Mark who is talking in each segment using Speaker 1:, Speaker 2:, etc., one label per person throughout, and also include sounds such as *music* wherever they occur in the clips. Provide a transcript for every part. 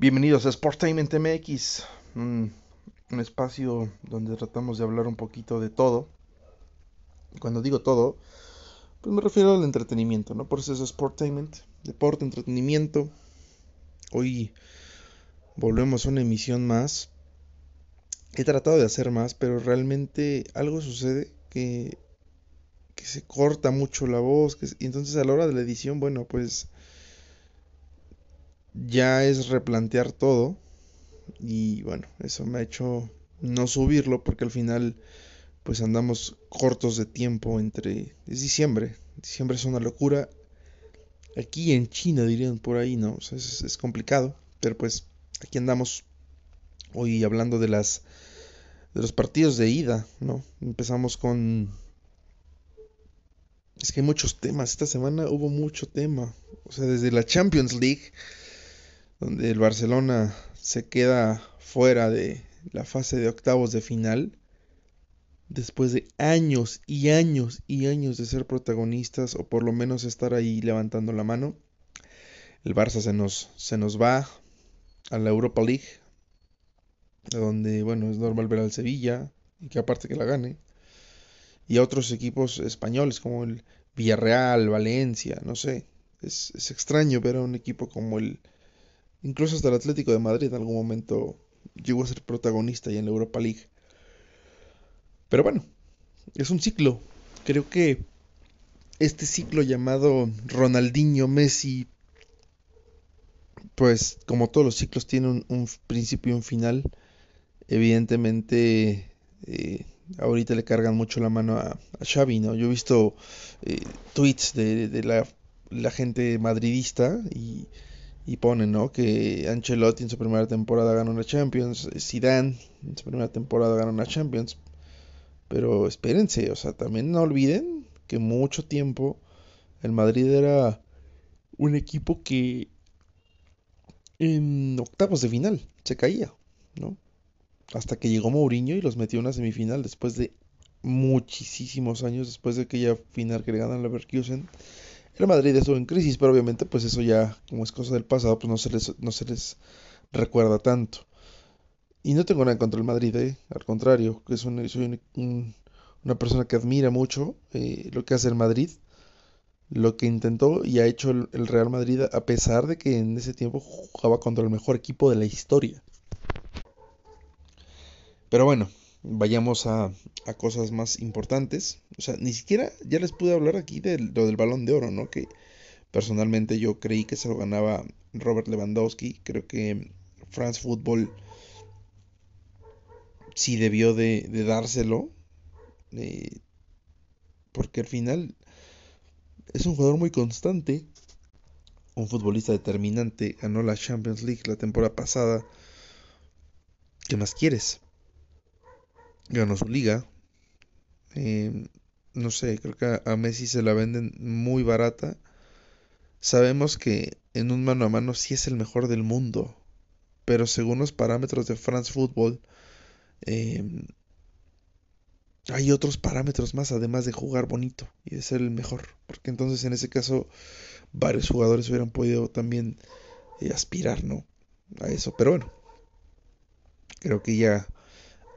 Speaker 1: Bienvenidos a Sportainment MX, un, un espacio donde tratamos de hablar un poquito de todo. Cuando digo todo, pues me refiero al entretenimiento, ¿no? Por eso es Sportainment, deporte, entretenimiento. Hoy volvemos a una emisión más. He tratado de hacer más, pero realmente algo sucede que, que se corta mucho la voz. Que, y entonces a la hora de la edición, bueno, pues ya es replantear todo. Y bueno, eso me ha hecho no subirlo porque al final pues andamos cortos de tiempo entre... Es diciembre. Diciembre es una locura. Aquí en China dirían por ahí, ¿no? O sea, es, es complicado. Pero pues aquí andamos hoy hablando de las... De los partidos de ida, ¿no? Empezamos con... Es que hay muchos temas. Esta semana hubo mucho tema. O sea, desde la Champions League donde el Barcelona se queda fuera de la fase de octavos de final, después de años y años y años de ser protagonistas, o por lo menos estar ahí levantando la mano, el Barça se nos, se nos va a la Europa League, donde, bueno, es normal ver al Sevilla, y que aparte que la gane, y a otros equipos españoles como el Villarreal, Valencia, no sé, es, es extraño ver a un equipo como el Incluso hasta el Atlético de Madrid en algún momento llegó a ser protagonista ya en la Europa League. Pero bueno, es un ciclo. Creo que este ciclo llamado Ronaldinho Messi, pues como todos los ciclos tiene un, principio y un final. Evidentemente, eh, ahorita le cargan mucho la mano a, a Xavi, ¿no? Yo he visto eh, tweets de, de la, la gente madridista y y ponen, ¿no? Que Ancelotti en su primera temporada ganó una Champions, Zidane en su primera temporada ganó una Champions. Pero espérense, o sea, también no olviden que mucho tiempo el Madrid era un equipo que en octavos de final se caía, ¿no? Hasta que llegó Mourinho y los metió en una semifinal después de muchísimos años, después de aquella final que le ganan Leverkusen el Madrid estuvo en crisis, pero obviamente pues eso ya, como es cosa del pasado, pues no se les, no se les recuerda tanto. Y no tengo nada contra el Madrid, ¿eh? al contrario, que soy un, un, una persona que admira mucho eh, lo que hace el Madrid, lo que intentó y ha hecho el, Real Madrid a pesar de que en ese tiempo jugaba contra el mejor equipo de la historia. Pero bueno, vayamos a, a, cosas más importantes. O sea, ni siquiera ya les pude hablar aquí de lo del balón de oro, ¿no? Que personalmente yo creí que se lo ganaba Robert Lewandowski. Creo que France Football sí debió de, de dárselo. Eh, porque al final es un jugador muy constante. Un futbolista determinante. Ganó la Champions League la temporada pasada. ¿Qué más quieres? Ganó su liga. Eh, no sé, creo que a Messi se la venden muy barata. Sabemos que en un mano a mano sí es el mejor del mundo, pero según los parámetros de France Football, eh, hay otros parámetros más además de jugar bonito y de ser el mejor, porque entonces en ese caso varios jugadores hubieran podido también eh, aspirar, ¿no? A eso, pero bueno, creo que ya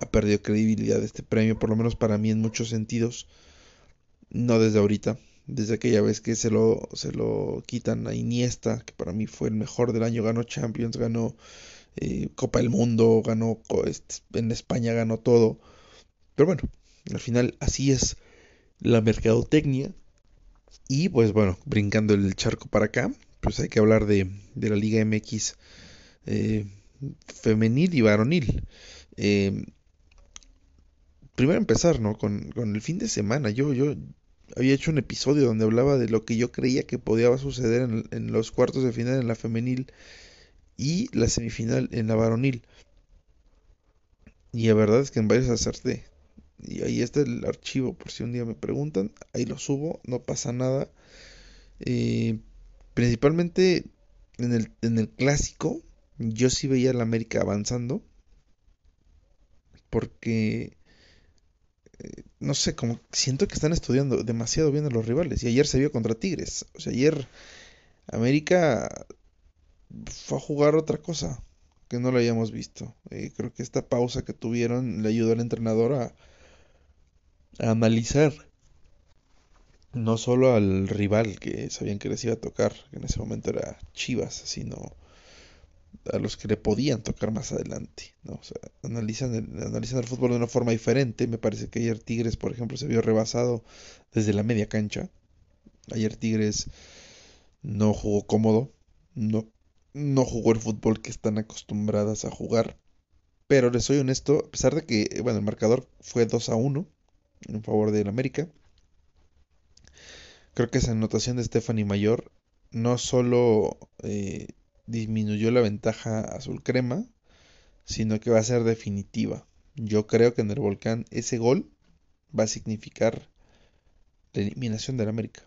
Speaker 1: ha perdido credibilidad este premio, por lo menos para mí en muchos sentidos. No desde ahorita, desde aquella vez que se lo, se lo quitan a Iniesta, que para mí fue el mejor del año, ganó Champions, ganó eh, Copa del Mundo, ganó en España, ganó todo. Pero bueno, al final así es la mercadotecnia. Y pues bueno, brincando el charco para acá, pues hay que hablar de, de la Liga MX eh, femenil y varonil. Eh, primero empezar, ¿no? Con, con, el fin de semana. Yo, yo había hecho un episodio donde hablaba de lo que yo creía que podía suceder en, en los cuartos de final en la femenil y la semifinal en la varonil. Y la verdad es que en varios acerté. Y ahí está el archivo, por si un día me preguntan. Ahí lo subo, no pasa nada. Eh, principalmente en el, en el clásico, yo sí veía a la América avanzando. Porque no sé, como siento que están estudiando demasiado bien a los rivales. Y ayer se vio contra Tigres. O sea, ayer América fue a jugar otra cosa. que no lo habíamos visto. Eh, creo que esta pausa que tuvieron le ayudó al entrenador a, a analizar no solo al rival que sabían que les iba a tocar, que en ese momento era Chivas, sino a los que le podían tocar más adelante. ¿no? O sea, analizan el, analizan el fútbol de una forma diferente. Me parece que ayer Tigres, por ejemplo, se vio rebasado desde la media cancha. Ayer Tigres no jugó cómodo, no, no jugó el fútbol que están acostumbradas a jugar. Pero les soy honesto, a pesar de que, bueno, el marcador fue 2 a 1 en favor del América, creo que esa anotación de Stephanie Mayor no solo eh, disminuyó la ventaja azul crema, sino que va a ser definitiva. Yo creo que en el volcán ese gol va a significar la eliminación del América.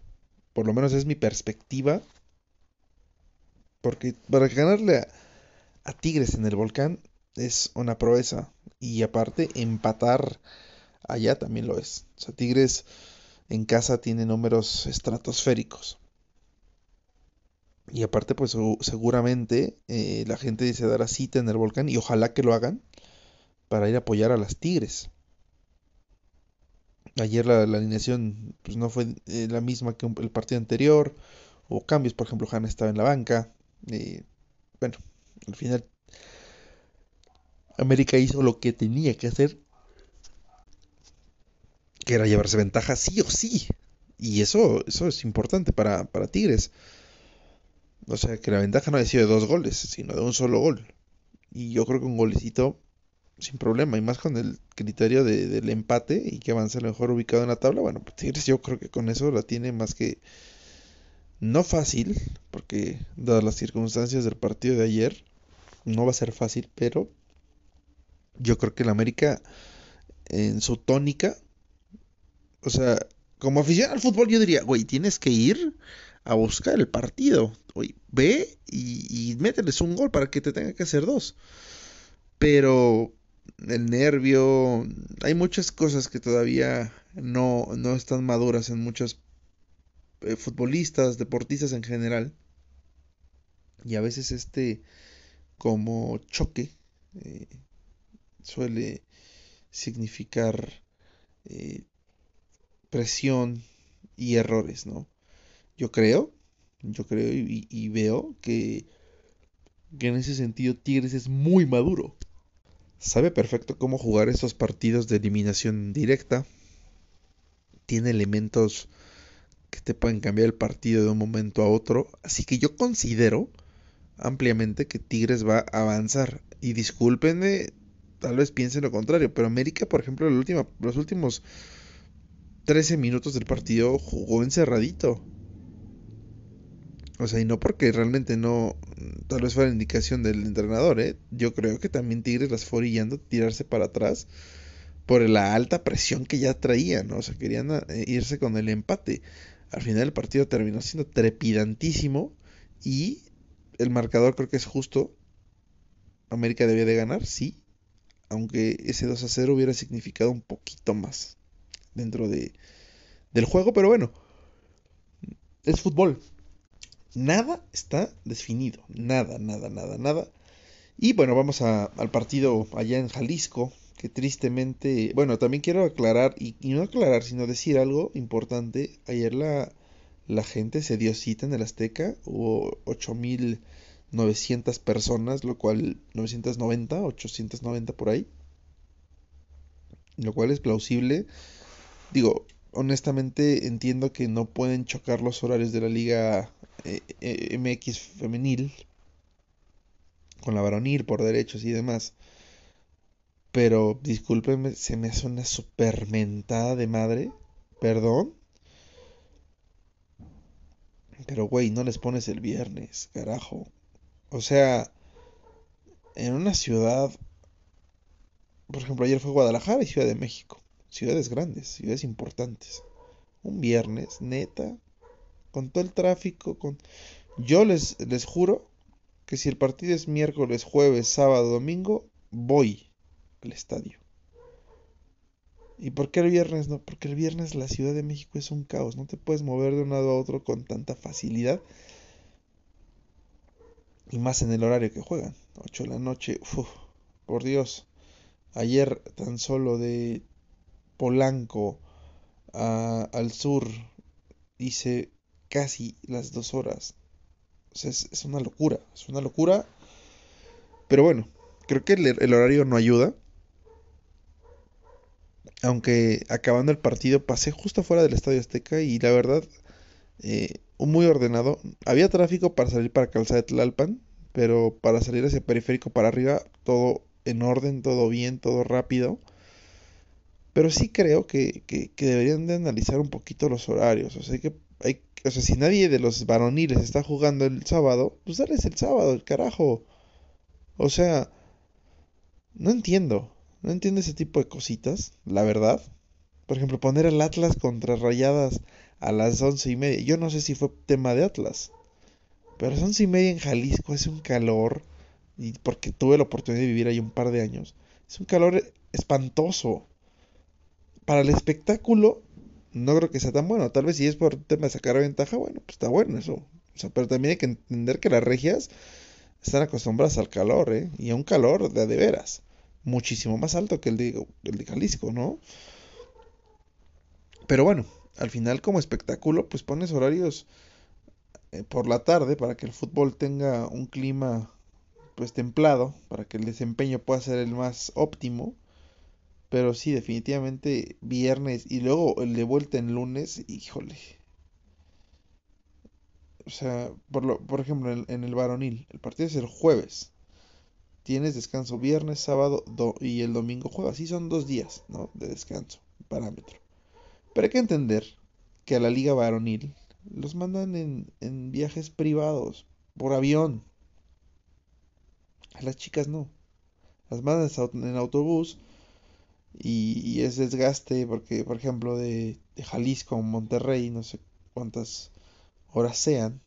Speaker 1: Por lo menos es mi perspectiva. Porque para ganarle a, a Tigres en el volcán es una proeza. Y aparte, empatar allá también lo es. O sea, Tigres en casa tiene números estratosféricos. Y aparte, pues seguramente eh, la gente se dará cita en el volcán y ojalá que lo hagan para ir a apoyar a las Tigres. Ayer la, alineación pues, no fue eh, la misma que el partido anterior. Hubo cambios, por ejemplo, Hanna estaba en la banca. Eh, bueno, al final América hizo lo que tenía que hacer que era llevarse ventaja sí o sí. Y eso, eso es importante para, para Tigres. O sea, que la ventaja no haya sido de dos goles, sino de un solo gol. Y yo creo que un golecito sin problema, y más con el criterio de, del empate y que avance mejor ubicado en la tabla. Bueno, pues Tigres yo creo que con eso la tiene más que no fácil, porque dadas las circunstancias del partido de ayer, no va a ser fácil, pero yo creo que el América en su tónica o sea, como aficionado al fútbol, yo diría, güey, tienes que ir a buscar el partido. Güey, ve y, y mételes un gol para que te tenga que hacer dos. Pero el nervio, hay muchas cosas que todavía no, no están maduras en muchos eh, futbolistas, deportistas en general. Y a veces este como choque eh, suele significar eh, presión y errores, ¿no? Yo creo, yo creo y, veo que, que en ese sentido Tigres es muy maduro. Sabe perfecto cómo jugar esos partidos de eliminación directa. Tiene elementos que te pueden cambiar el partido de un momento a otro. Así que yo considero ampliamente que Tigres va a avanzar. Y discúlpenme, tal vez piensen lo contrario, pero América, por ejemplo, los últimos 13 minutos del partido jugó encerradito. O sea, y no porque realmente no, tal vez fue la indicación del entrenador, ¿eh? Yo creo que también Tigres las fue orillando tirarse para atrás por la alta presión que ya traían, ¿no? O sea, querían eh, irse con el empate. Al final el partido terminó siendo trepidantísimo y el marcador creo que es justo. América debía de ganar, sí, aunque ese 2 a 0 hubiera significado un poquito más dentro de, del juego, pero bueno, es fútbol. Nada está definido, nada, nada, nada, nada. Y bueno, vamos al partido allá en Jalisco, que tristemente, bueno, también quiero aclarar, y, no aclarar, sino decir algo importante. Ayer la, la gente se dio cita en el Azteca, hubo 8.900 personas, lo cual 990, 890 por ahí, lo cual es plausible digo, honestamente entiendo que no pueden chocar los horarios de la liga MX femenil con la varonil por derechos y demás. Pero discúlpenme, se me hace una supermentada de madre. Perdón. Pero güey, no les pones el viernes, carajo. O sea, en una ciudad, por ejemplo, ayer fue Guadalajara y Ciudad de México ciudades grandes, ciudades importantes. Un viernes, neta, con todo el tráfico, con... Yo les, les juro que si el partido es miércoles, jueves, sábado, domingo, voy al estadio. ¿Y por qué el viernes no? Porque el viernes la Ciudad de México es un caos, no te puedes mover de un lado a otro con tanta facilidad. Y más en el horario que juegan. 8 de la noche. por Dios. Ayer tan solo de Polanco al sur hice casi las dos horas. O sea, es, una locura. Es una locura. Pero bueno, creo que el, horario no ayuda. Aunque acabando el partido pasé justo fuera del Estadio Azteca y la verdad, eh, muy ordenado. Había tráfico para salir para Calzada de Tlalpan, pero para salir hacia Periférico para arriba, todo en orden, todo bien, todo rápido. Pero sí creo que, que, deberían de analizar un poquito los horarios. O sea, que o sea, si nadie de los varoniles está jugando el sábado, pues dales el sábado, el carajo. O sea, no entiendo. No entiendo ese tipo de cositas, la verdad. Por ejemplo, poner al Atlas contra Rayadas a las once y media. Yo no sé si fue tema de Atlas. Pero a las once y media en Jalisco es un calor. Y porque tuve la oportunidad de vivir ahí un par de años. Es un calor espantoso. Para el espectáculo, no creo que sea tan bueno. Tal vez si es por tema de sacar ventaja, bueno, pues está bueno eso. Pero también hay que entender que las regias están acostumbradas al calor, ¿eh? Y a un calor de, de veras. Muchísimo más alto que el de, el de Jalisco, ¿no? Pero bueno, al final como espectáculo, pues pones horarios eh, por la tarde para que el fútbol tenga un clima pues templado, para que el desempeño pueda ser el más óptimo. Pero sí, definitivamente viernes y luego el de vuelta en lunes, híjole. O sea, por, lo, por ejemplo, en, el varonil, el partido es el jueves. Tienes descanso viernes, sábado y el domingo juegas. Sí, son dos días ¿no? de descanso, parámetro. Pero hay que entender que a la liga varonil los mandan en, viajes privados, por avión. A las chicas no. Las mandan en autobús y, es desgaste porque, por ejemplo, de, Jalisco a Monterrey, no sé cuántas horas sean,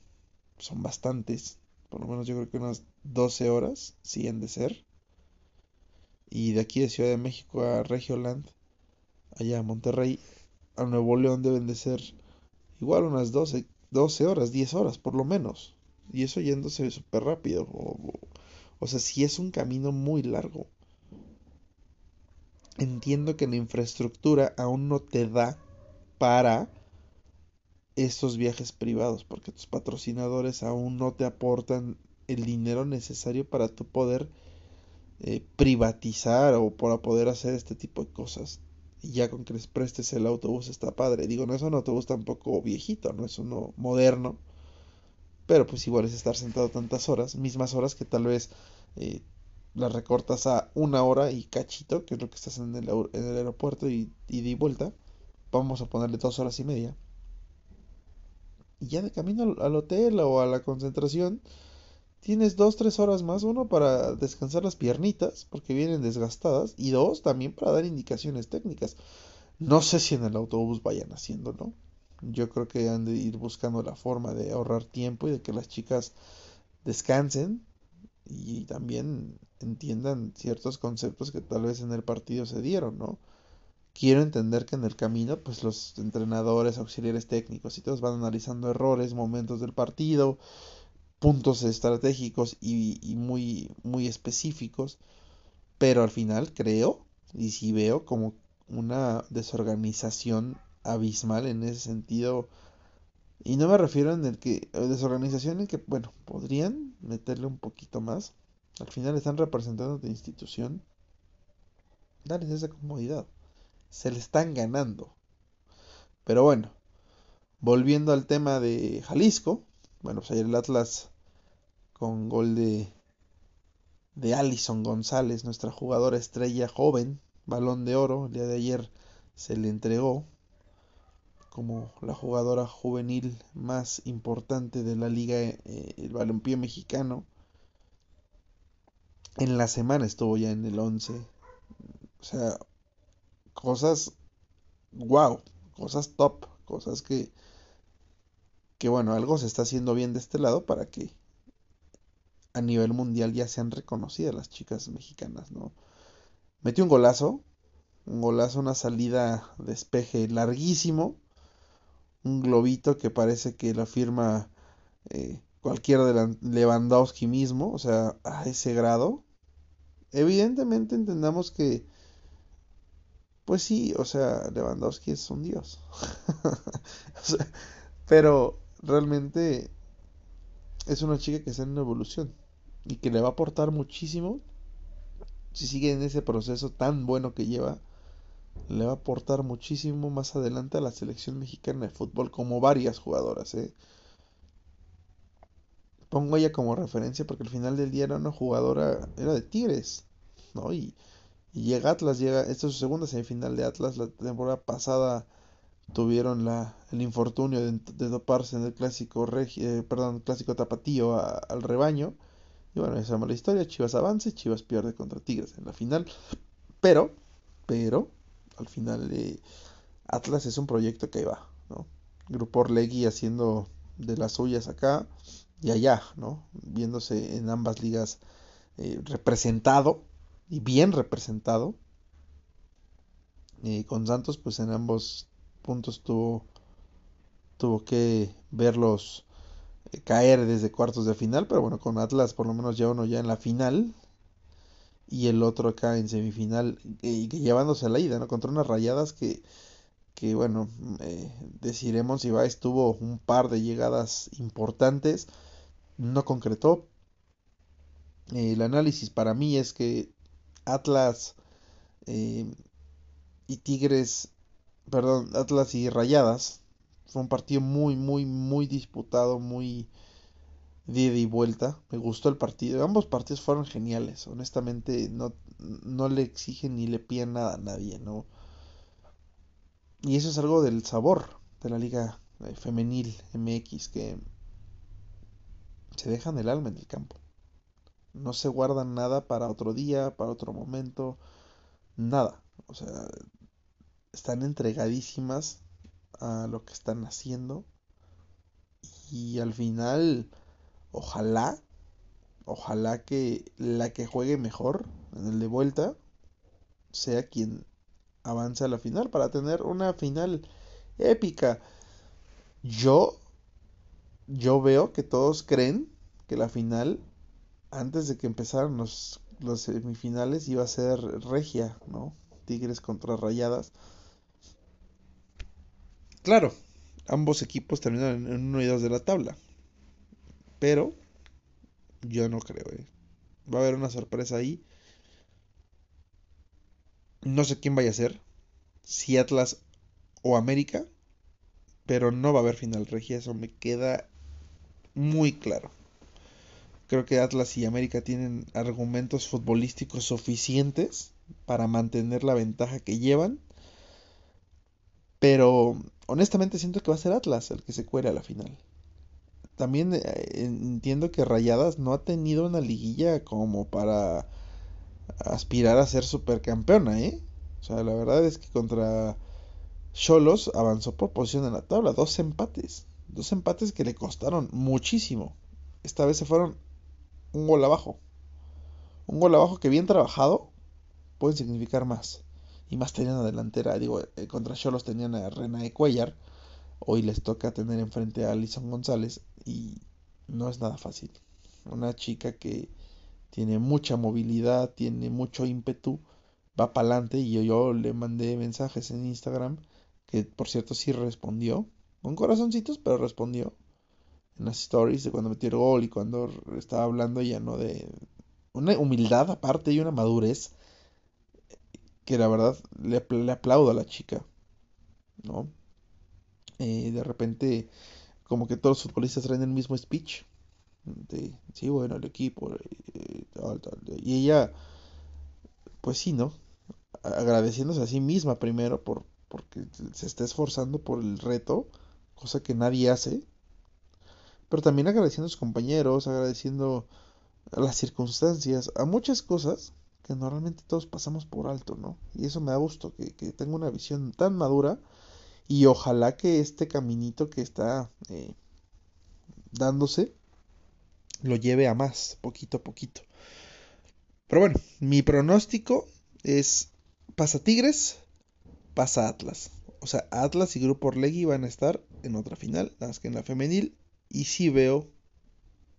Speaker 1: son bastantes. Por lo menos yo creo que unas 12 horas, si han de ser. Y de aquí de Ciudad de México a Regioland, allá a Monterrey, a Nuevo León deben de ser igual unas 12, 12 horas, 10 horas por lo menos. Y eso yéndose súper rápido. O, sea, si es un camino muy largo. Entiendo que la infraestructura aún no te da para estos viajes privados, porque tus patrocinadores aún no te aportan el dinero necesario para tu poder eh, privatizar o para poder hacer este tipo de cosas y ya con que les prestes el autobús está padre. Digo, no es un autobús tampoco viejito, no es uno moderno, pero pues igual es estar sentado tantas horas, mismas horas que tal vez eh, las recortas a una hora y cachito, que es lo que estás en el, en el aeropuerto y, y de vuelta, vamos a ponerle dos horas y media. Y ya de camino al hotel o a la concentración, tienes dos, tres horas más, uno para descansar las piernitas, porque vienen desgastadas, y dos, también para dar indicaciones técnicas. No sé si en el autobús vayan haciéndolo. Yo creo que han de ir buscando la forma de ahorrar tiempo y de que las chicas descansen y también entiendan ciertos conceptos que tal vez en el partido se dieron, ¿no? Quiero entender que en el camino, pues los entrenadores, auxiliares técnicos y todos van analizando errores, momentos del partido, puntos estratégicos y, muy, muy específicos, pero al final creo y si veo como una desorganización abismal en ese sentido. Y no me refiero en el que, desorganización en que, bueno, podrían meterle un poquito más. Al final están representando de institución. Darles esa comodidad. Se le están ganando. Pero bueno, volviendo al tema de Jalisco, bueno, pues ayer el Atlas con gol de, de Alison González, nuestra jugadora estrella joven, balón de oro, el día de ayer se le entregó como la jugadora juvenil más importante de la liga, eh, el balompié mexicano. En la semana estuvo ya en el 11. O sea, cosas wow, cosas top, cosas que que bueno, algo se está haciendo bien de este lado para que a nivel mundial ya sean reconocidas las chicas mexicanas, ¿no? Metió un golazo, un golazo, una salida de espeje larguísimo, un globito que parece que la firma eh, cualquiera de Lewandowski mismo, o sea, a ese grado. Evidentemente entendamos que, pues sí, o sea, Lewandowski es un dios. *laughs* pero realmente es una chica que está en una evolución y que le va a aportar muchísimo si sigue en ese proceso tan bueno que lleva le va a aportar muchísimo más adelante a la selección mexicana de fútbol, como varias jugadoras. ¿eh? Pongo ella como referencia porque al final del día era una jugadora, era de Tigres, ¿no? Y, llega Atlas, llega, esta es su segunda semifinal de Atlas, la temporada pasada tuvieron la, el infortunio de, de doparse en el clásico eh, perdón, clásico tapatío al rebaño. Y bueno, esa es la historia, Chivas avanza y Chivas pierde contra Tigres en la final. Pero, pero, al final eh, Atlas es un proyecto que va, ¿no? Grupo Orlegui haciendo de las suyas acá y allá, ¿no? Viéndose en ambas ligas eh, representado y bien representado. Y con Santos, pues en ambos puntos tuvo, tuvo que verlos eh, caer desde cuartos de final, pero bueno, con Atlas por lo menos ya uno ya en la final y el otro acá en semifinal y llevándose a la ida, ¿no? Contra unas rayadas que, que bueno, eh, deciremos si va, estuvo un par de llegadas importantes, no concretó. el análisis para mí es que Atlas eh, y Tigres, perdón, Atlas y Rayadas fue un partido muy, muy, muy disputado, muy de y vuelta. Me gustó el partido. Ambos partidos fueron geniales. Honestamente, no, no le exigen ni le piden nada a nadie, ¿no? Y eso es algo del sabor de la liga eh, femenil MX, que se dejan el alma en el campo. No se guardan nada para otro día, para otro momento, nada. O sea, están entregadísimas a lo que están haciendo. Y al final Ojalá, ojalá que la que juegue mejor en el de vuelta sea quien avance a la final para tener una final épica. Yo, yo veo que todos creen que la final, antes de que empezaran los, los semifinales, iba a ser regia, ¿no? Tigres contra Rayadas. Claro, ambos equipos terminaron en uno y dos de la tabla. Pero yo no creo, ¿eh? Va a haber una sorpresa ahí. No sé quién vaya a ser. Si Atlas o América. Pero no va a haber final regia. Eso me queda muy claro. Creo que Atlas y América tienen argumentos futbolísticos suficientes para mantener la ventaja que llevan. Pero honestamente siento que va a ser Atlas el que se cuere a la final también eh, entiendo que Rayadas no ha tenido una liguilla como para aspirar a ser supercampeona, ¿eh? O sea, la verdad es que contra Cholos avanzó por posición en la tabla, dos empates, dos empates que le costaron muchísimo. Esta vez se fueron un gol abajo. Un gol abajo que bien trabajado puede significar más. Y más tenían a delantera, digo, eh, contra Cholos tenían a René Cuellar Hoy les toca tener enfrente a Alison González y no es nada fácil. Una chica que tiene mucha movilidad, tiene mucho ímpetu, va para adelante y yo, le mandé mensajes en Instagram que por cierto sí respondió, con corazoncitos, pero respondió en las stories de cuando metió el gol y cuando estaba hablando ya no de una humildad aparte y una madurez que la verdad le, le aplaudo a la chica, ¿no? Eh, de repente como que todos los futbolistas traen el mismo speech. Sí, bueno, el equipo, eh, y ella, pues sí, ¿no? Agradeciéndose a sí misma primero por porque se está esforzando por el reto, cosa que nadie hace, pero también agradeciendo a sus compañeros, agradeciendo a las circunstancias, a muchas cosas que normalmente todos pasamos por alto, ¿no? Y eso me da gusto, que, que tenga una visión tan madura y ojalá que este caminito que está eh, dándose lo lleve a más, poquito a poquito. Pero bueno, mi pronóstico es pasa Tigres, pasa Atlas. O sea, Atlas y Grupo Orlegui van a estar en otra final, nada más que en la femenil. Y sí veo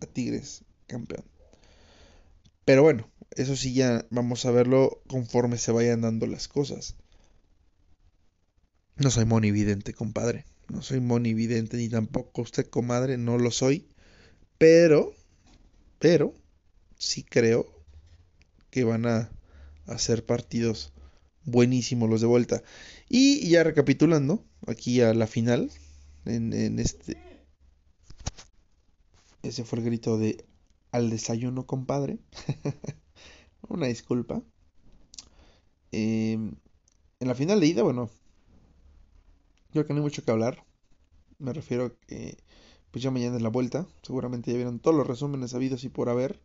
Speaker 1: a Tigres campeón. Pero bueno, eso sí ya vamos a verlo conforme se vayan dando las cosas. No soy monividente, compadre. No soy monividente ni tampoco usted, comadre, no lo soy. Pero, pero, sí creo que van a hacer partidos buenísimos los de vuelta. Y ya recapitulando, aquí a la final, en, este... Ese fue el grito de al desayuno, compadre. *laughs* Una disculpa. Em, en la final de ida, bueno, creo que no hay mucho que hablar. Me refiero a que, pues ya mañana es la vuelta. Seguramente ya vieron todos los resúmenes habidos y por haber.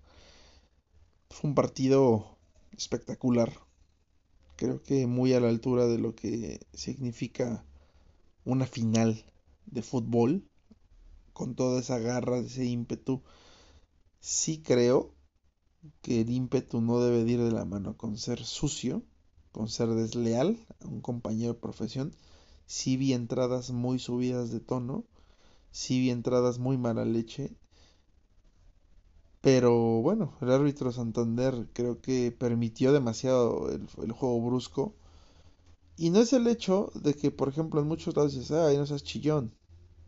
Speaker 1: Fue un partido espectacular. Creo que muy a la altura de lo que significa una final de fútbol. Con toda esa garra, ese ímpetu. Sí creo que el ímpetu no debe ir de la mano con ser sucio, con ser desleal a un compañero de profesión. Sí vi entradas muy subidas de tono, sí vi entradas muy mala leche. Pero bueno, el árbitro Santander creo que permitió demasiado el, juego brusco. Y no es el hecho de que, por ejemplo, en muchos lados dices, ay, no seas chillón.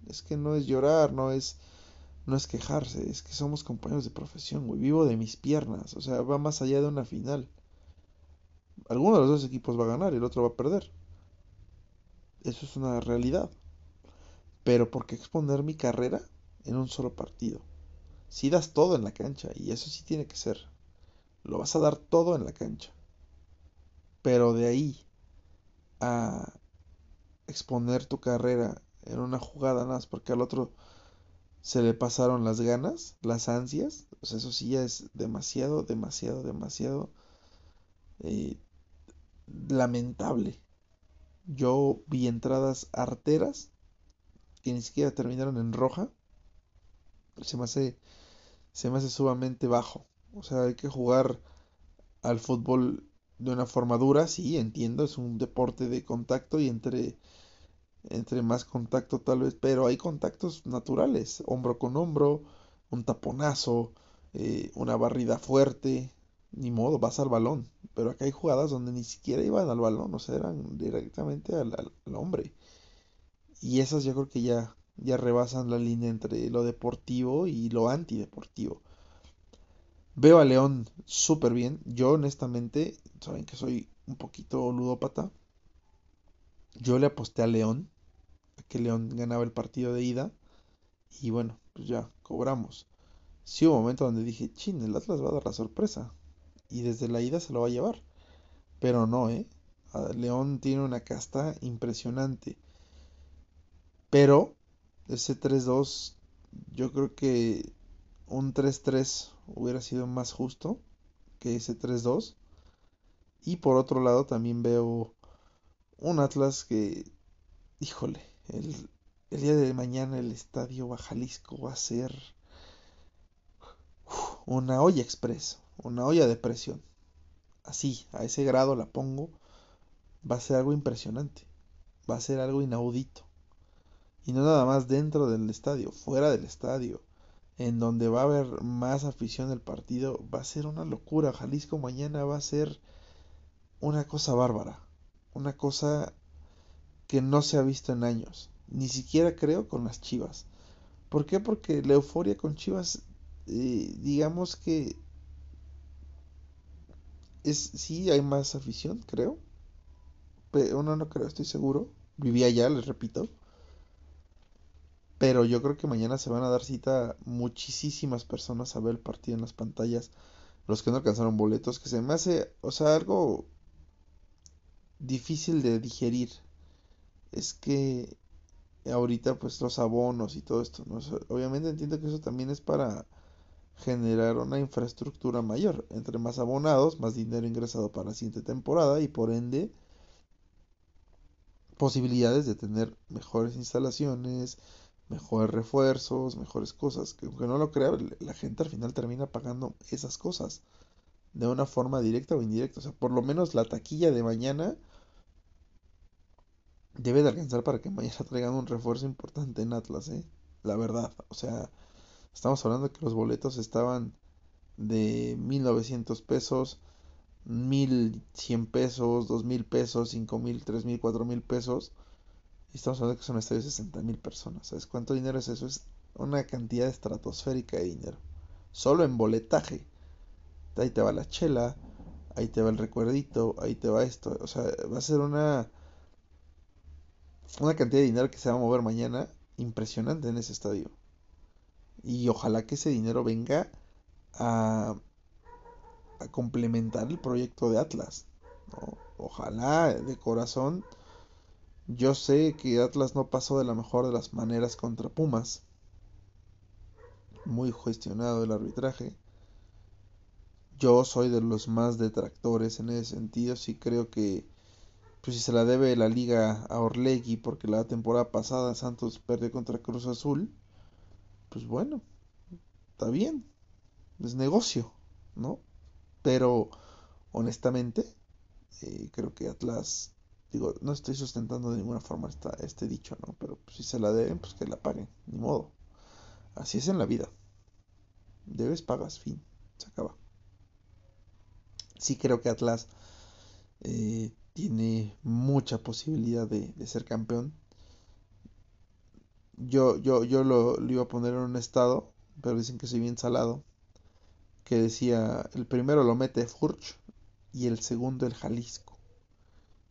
Speaker 1: Es que no es llorar, no es no es quejarse, es que somos compañeros de profesión, güey. Vivo de mis piernas, o sea, va más allá de una final. Alguno de los dos equipos va a ganar y el otro va a perder. Eso es una realidad. Pero ¿por qué exponer mi carrera en un solo partido? Si das todo en la cancha, y eso sí tiene que ser. Lo vas a dar todo en la cancha. Pero de ahí a exponer tu carrera en una jugada nada más porque al otro se le pasaron las ganas, las ansias. eso sí ya es demasiado, demasiado, demasiado eh, lamentable. Yo vi entradas arteras que ni siquiera terminaron en roja. Se me hace, se me hace sumamente bajo. O sea, hay que jugar al fútbol de una forma dura, sí, entiendo, es un deporte de contacto y entre entre más contacto tal vez, pero hay contactos naturales, hombro con hombro, un taponazo, eh, una barrida fuerte, ni modo, vas al balón. Pero acá hay jugadas donde ni siquiera iban al balón, o sea, eran directamente al, al hombre. Y esas yo creo que ya, ya rebasan la línea entre lo deportivo y lo antideportivo. Veo a León súper bien. Yo honestamente, saben que soy un poquito ludópata. Yo le aposté a León, a que León ganaba el partido de ida. Y bueno, pues ya, cobramos. Sí hubo un momento donde dije, chin, el Atlas va a dar la sorpresa. Y desde la ida se lo va a llevar. Pero no, ¿eh? León tiene una casta impresionante. Pero ese 3-2, yo creo que un 3-3 hubiera sido más justo que ese 3-2. Y por otro lado también veo un Atlas que, híjole, el, día de mañana el estadio Bajalisco va a ser una olla express, una olla de presión. Así, a ese grado la pongo, va a ser algo impresionante, va a ser algo inaudito. Y no nada más dentro del estadio, fuera del estadio, en donde va a haber más afición del partido, va a ser una locura. Jalisco mañana va a ser una cosa bárbara una cosa que no se ha visto en años. Ni siquiera creo con las Chivas. ¿Por qué? Porque la euforia con Chivas, eh, digamos que es sí hay más afición, creo. Pero no, no creo, estoy seguro. Vivía allá, les repito. Pero yo creo que mañana se van a dar cita muchísimas personas a ver el partido en las pantallas. Los que no alcanzaron boletos, que se me hace, o sea, algo difícil de digerir es que ahorita pues los abonos y todo esto, ¿no? obviamente entiendo que eso también es para generar una infraestructura mayor, entre más abonados, más dinero ingresado para la siguiente temporada y por ende posibilidades de tener mejores instalaciones, mejores refuerzos, mejores cosas, que aunque no lo crea, la gente al final termina pagando esas cosas de una forma directa o indirecta, o sea, por lo menos la taquilla de mañana debe de alcanzar para que mañana *laughs* traigan un refuerzo importante en Atlas, ¿eh? La verdad, o sea, Estamos hablando que los boletos estaban de 1900 pesos, 1100 pesos, 2000 pesos, 5000, 3000, 4000 pesos. Y estamos hablando que son estadios de 60 mil personas. ¿Sabes cuánto dinero es eso? Es una cantidad estratosférica de dinero. Solo en boletaje. Ahí te va la chela, ahí te va el recuerdito, ahí te va esto. O sea, va a ser una, una cantidad de dinero que se va a mover mañana impresionante en ese estadio. Y ojalá que ese dinero venga a, a complementar el proyecto de Atlas. Ojalá de corazón. Yo sé que Atlas no pasó de la mejor de las maneras contra Pumas. Muy gestionado el arbitraje. Yo soy de los más detractores en ese sentido. Sí creo que pues si se la debe la liga a Orlegui porque la temporada pasada Santos perdió contra Cruz Azul, pues bueno, está bien, es negocio, ¿no? Pero honestamente, eh, creo que Atlas, digo, no estoy sustentando de ninguna forma esta, este dicho, ¿no? Pero pues, si se la deben, pues que la paguen, ni modo. Así es en la vida. Debes, pagas, fin, se acaba. Sí creo que Atlas eh, tiene mucha posibilidad de, ser campeón. Yo, yo, yo lo, iba a poner en un estado, pero dicen que soy bien salado. Que decía, el primero lo mete Furch y el segundo el Jalisco.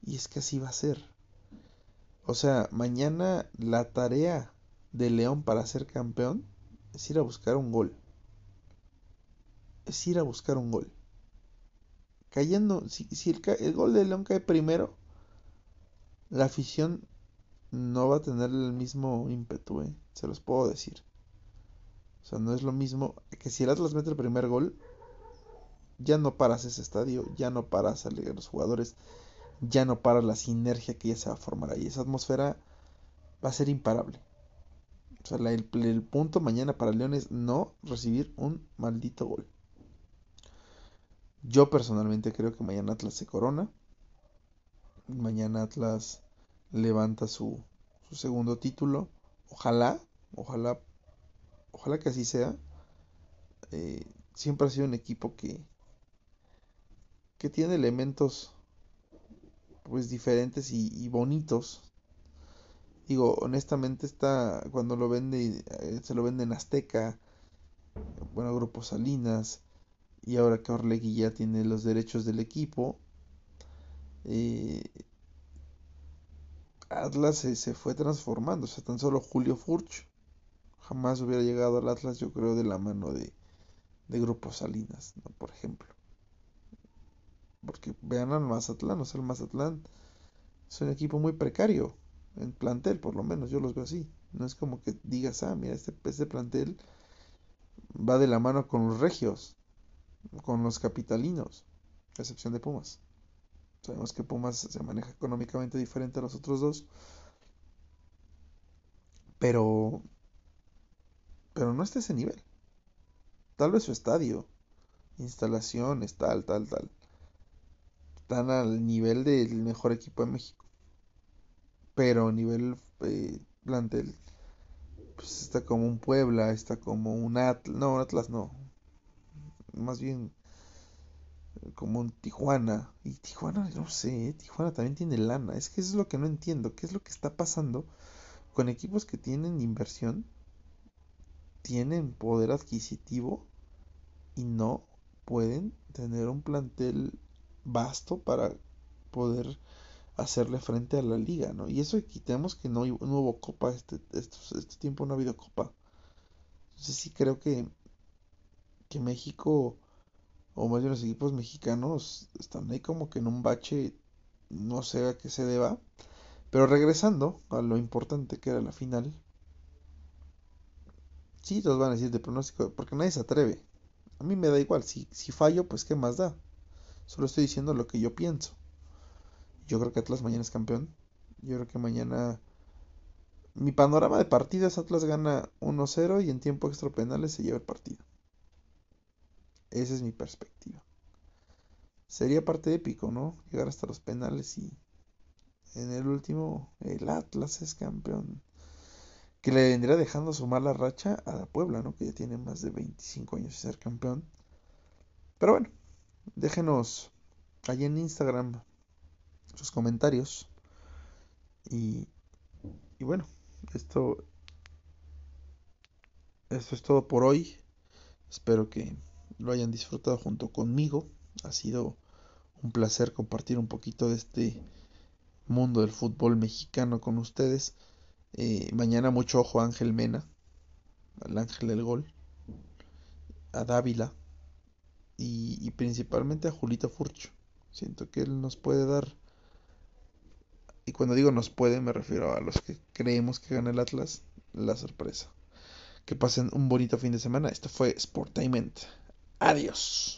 Speaker 1: Y es que así va a ser. O sea, mañana la tarea de León para ser campeón es ir a buscar un gol. Es ir a buscar un gol cayendo, si, el, gol de León cae primero, la afición no va a tener el mismo ímpetu, eh, se los puedo decir. O sea, no es lo mismo que si el Atlas mete el primer gol, ya no paras ese estadio, ya no paras a los jugadores, ya no paras la sinergia que ya se va a formar ahí. Esa atmósfera va a ser imparable. O sea, el, el punto mañana para León es no recibir un maldito gol. Yo personalmente creo que mañana Atlas se corona. Mañana Atlas levanta su, segundo título. Ojalá, ojalá, ojalá que así sea. Eh, siempre ha sido un equipo que, que tiene elementos pues diferentes y, bonitos. Digo, honestamente está cuando lo vende, eh, se lo vende en Azteca, bueno, Grupo Salinas, y ahora que Orlegui ya tiene los derechos del equipo, eh, Atlas se, fue transformando. O sea, tan solo Julio Furch jamás hubiera llegado al Atlas, yo creo, de la mano de, de Grupo Salinas, ¿no? por ejemplo. Porque vean al Mazatlán, o sea, el Mazatlán es un equipo muy precario, en plantel por lo menos, yo los veo así. No es como que digas, ah, mira, este, este plantel va de la mano con los regios con los capitalinos, a excepción de Pumas. Sabemos que Pumas se maneja económicamente diferente a los otros dos, pero pero no está ese nivel. Tal vez su estadio, instalaciones, tal, tal, tal, están al nivel del mejor equipo de México. Pero a nivel eh, plantel, pues está como un Puebla, está como un Atlas, no, Atlas no, más bien como un Tijuana. Y Tijuana, no sé, Tijuana también tiene lana. Es que eso es lo que no entiendo. ¿Qué es lo que está pasando con equipos que tienen inversión? Tienen poder adquisitivo y no pueden tener un plantel vasto para poder hacerle frente a la liga, ¿no? Y eso quitemos que no, no hubo copa este, este, este tiempo, no ha habido copa. Entonces sí creo que que México, o más bien los equipos mexicanos, están ahí como que en un bache, no sé a qué se deba. Pero regresando a lo importante que era la final, sí, los van a decir de pronóstico, porque nadie se atreve. A mí me da igual, si, si fallo, pues qué más da. Solo estoy diciendo lo que yo pienso. Yo creo que Atlas mañana es campeón. Yo creo que mañana... Mi panorama de partidas, Atlas gana 1-0 y en tiempo extra penales se lleva el partido. Esa es mi perspectiva. Sería parte épico, ¿no? Llegar hasta los penales y en el último el Atlas es campeón. que le vendría dejando su mala racha a la Puebla, ¿no? Que ya tiene más de 25 años de ser campeón. Pero bueno, déjenos ahí en Instagram sus comentarios. Y, y bueno, esto, esto es todo por hoy. Espero que lo hayan disfrutado junto conmigo. Ha sido un placer compartir un poquito de este mundo del fútbol mexicano con ustedes. Eh, mañana mucho ojo a Ángel Mena, al Ángel del Gol, a Dávila y, principalmente a Julito Furcho. Siento que él nos puede dar, y cuando digo nos puede me refiero a los que creemos que gana el Atlas, la sorpresa. Que pasen un bonito fin de semana. Esto fue Sportainment. Adiós.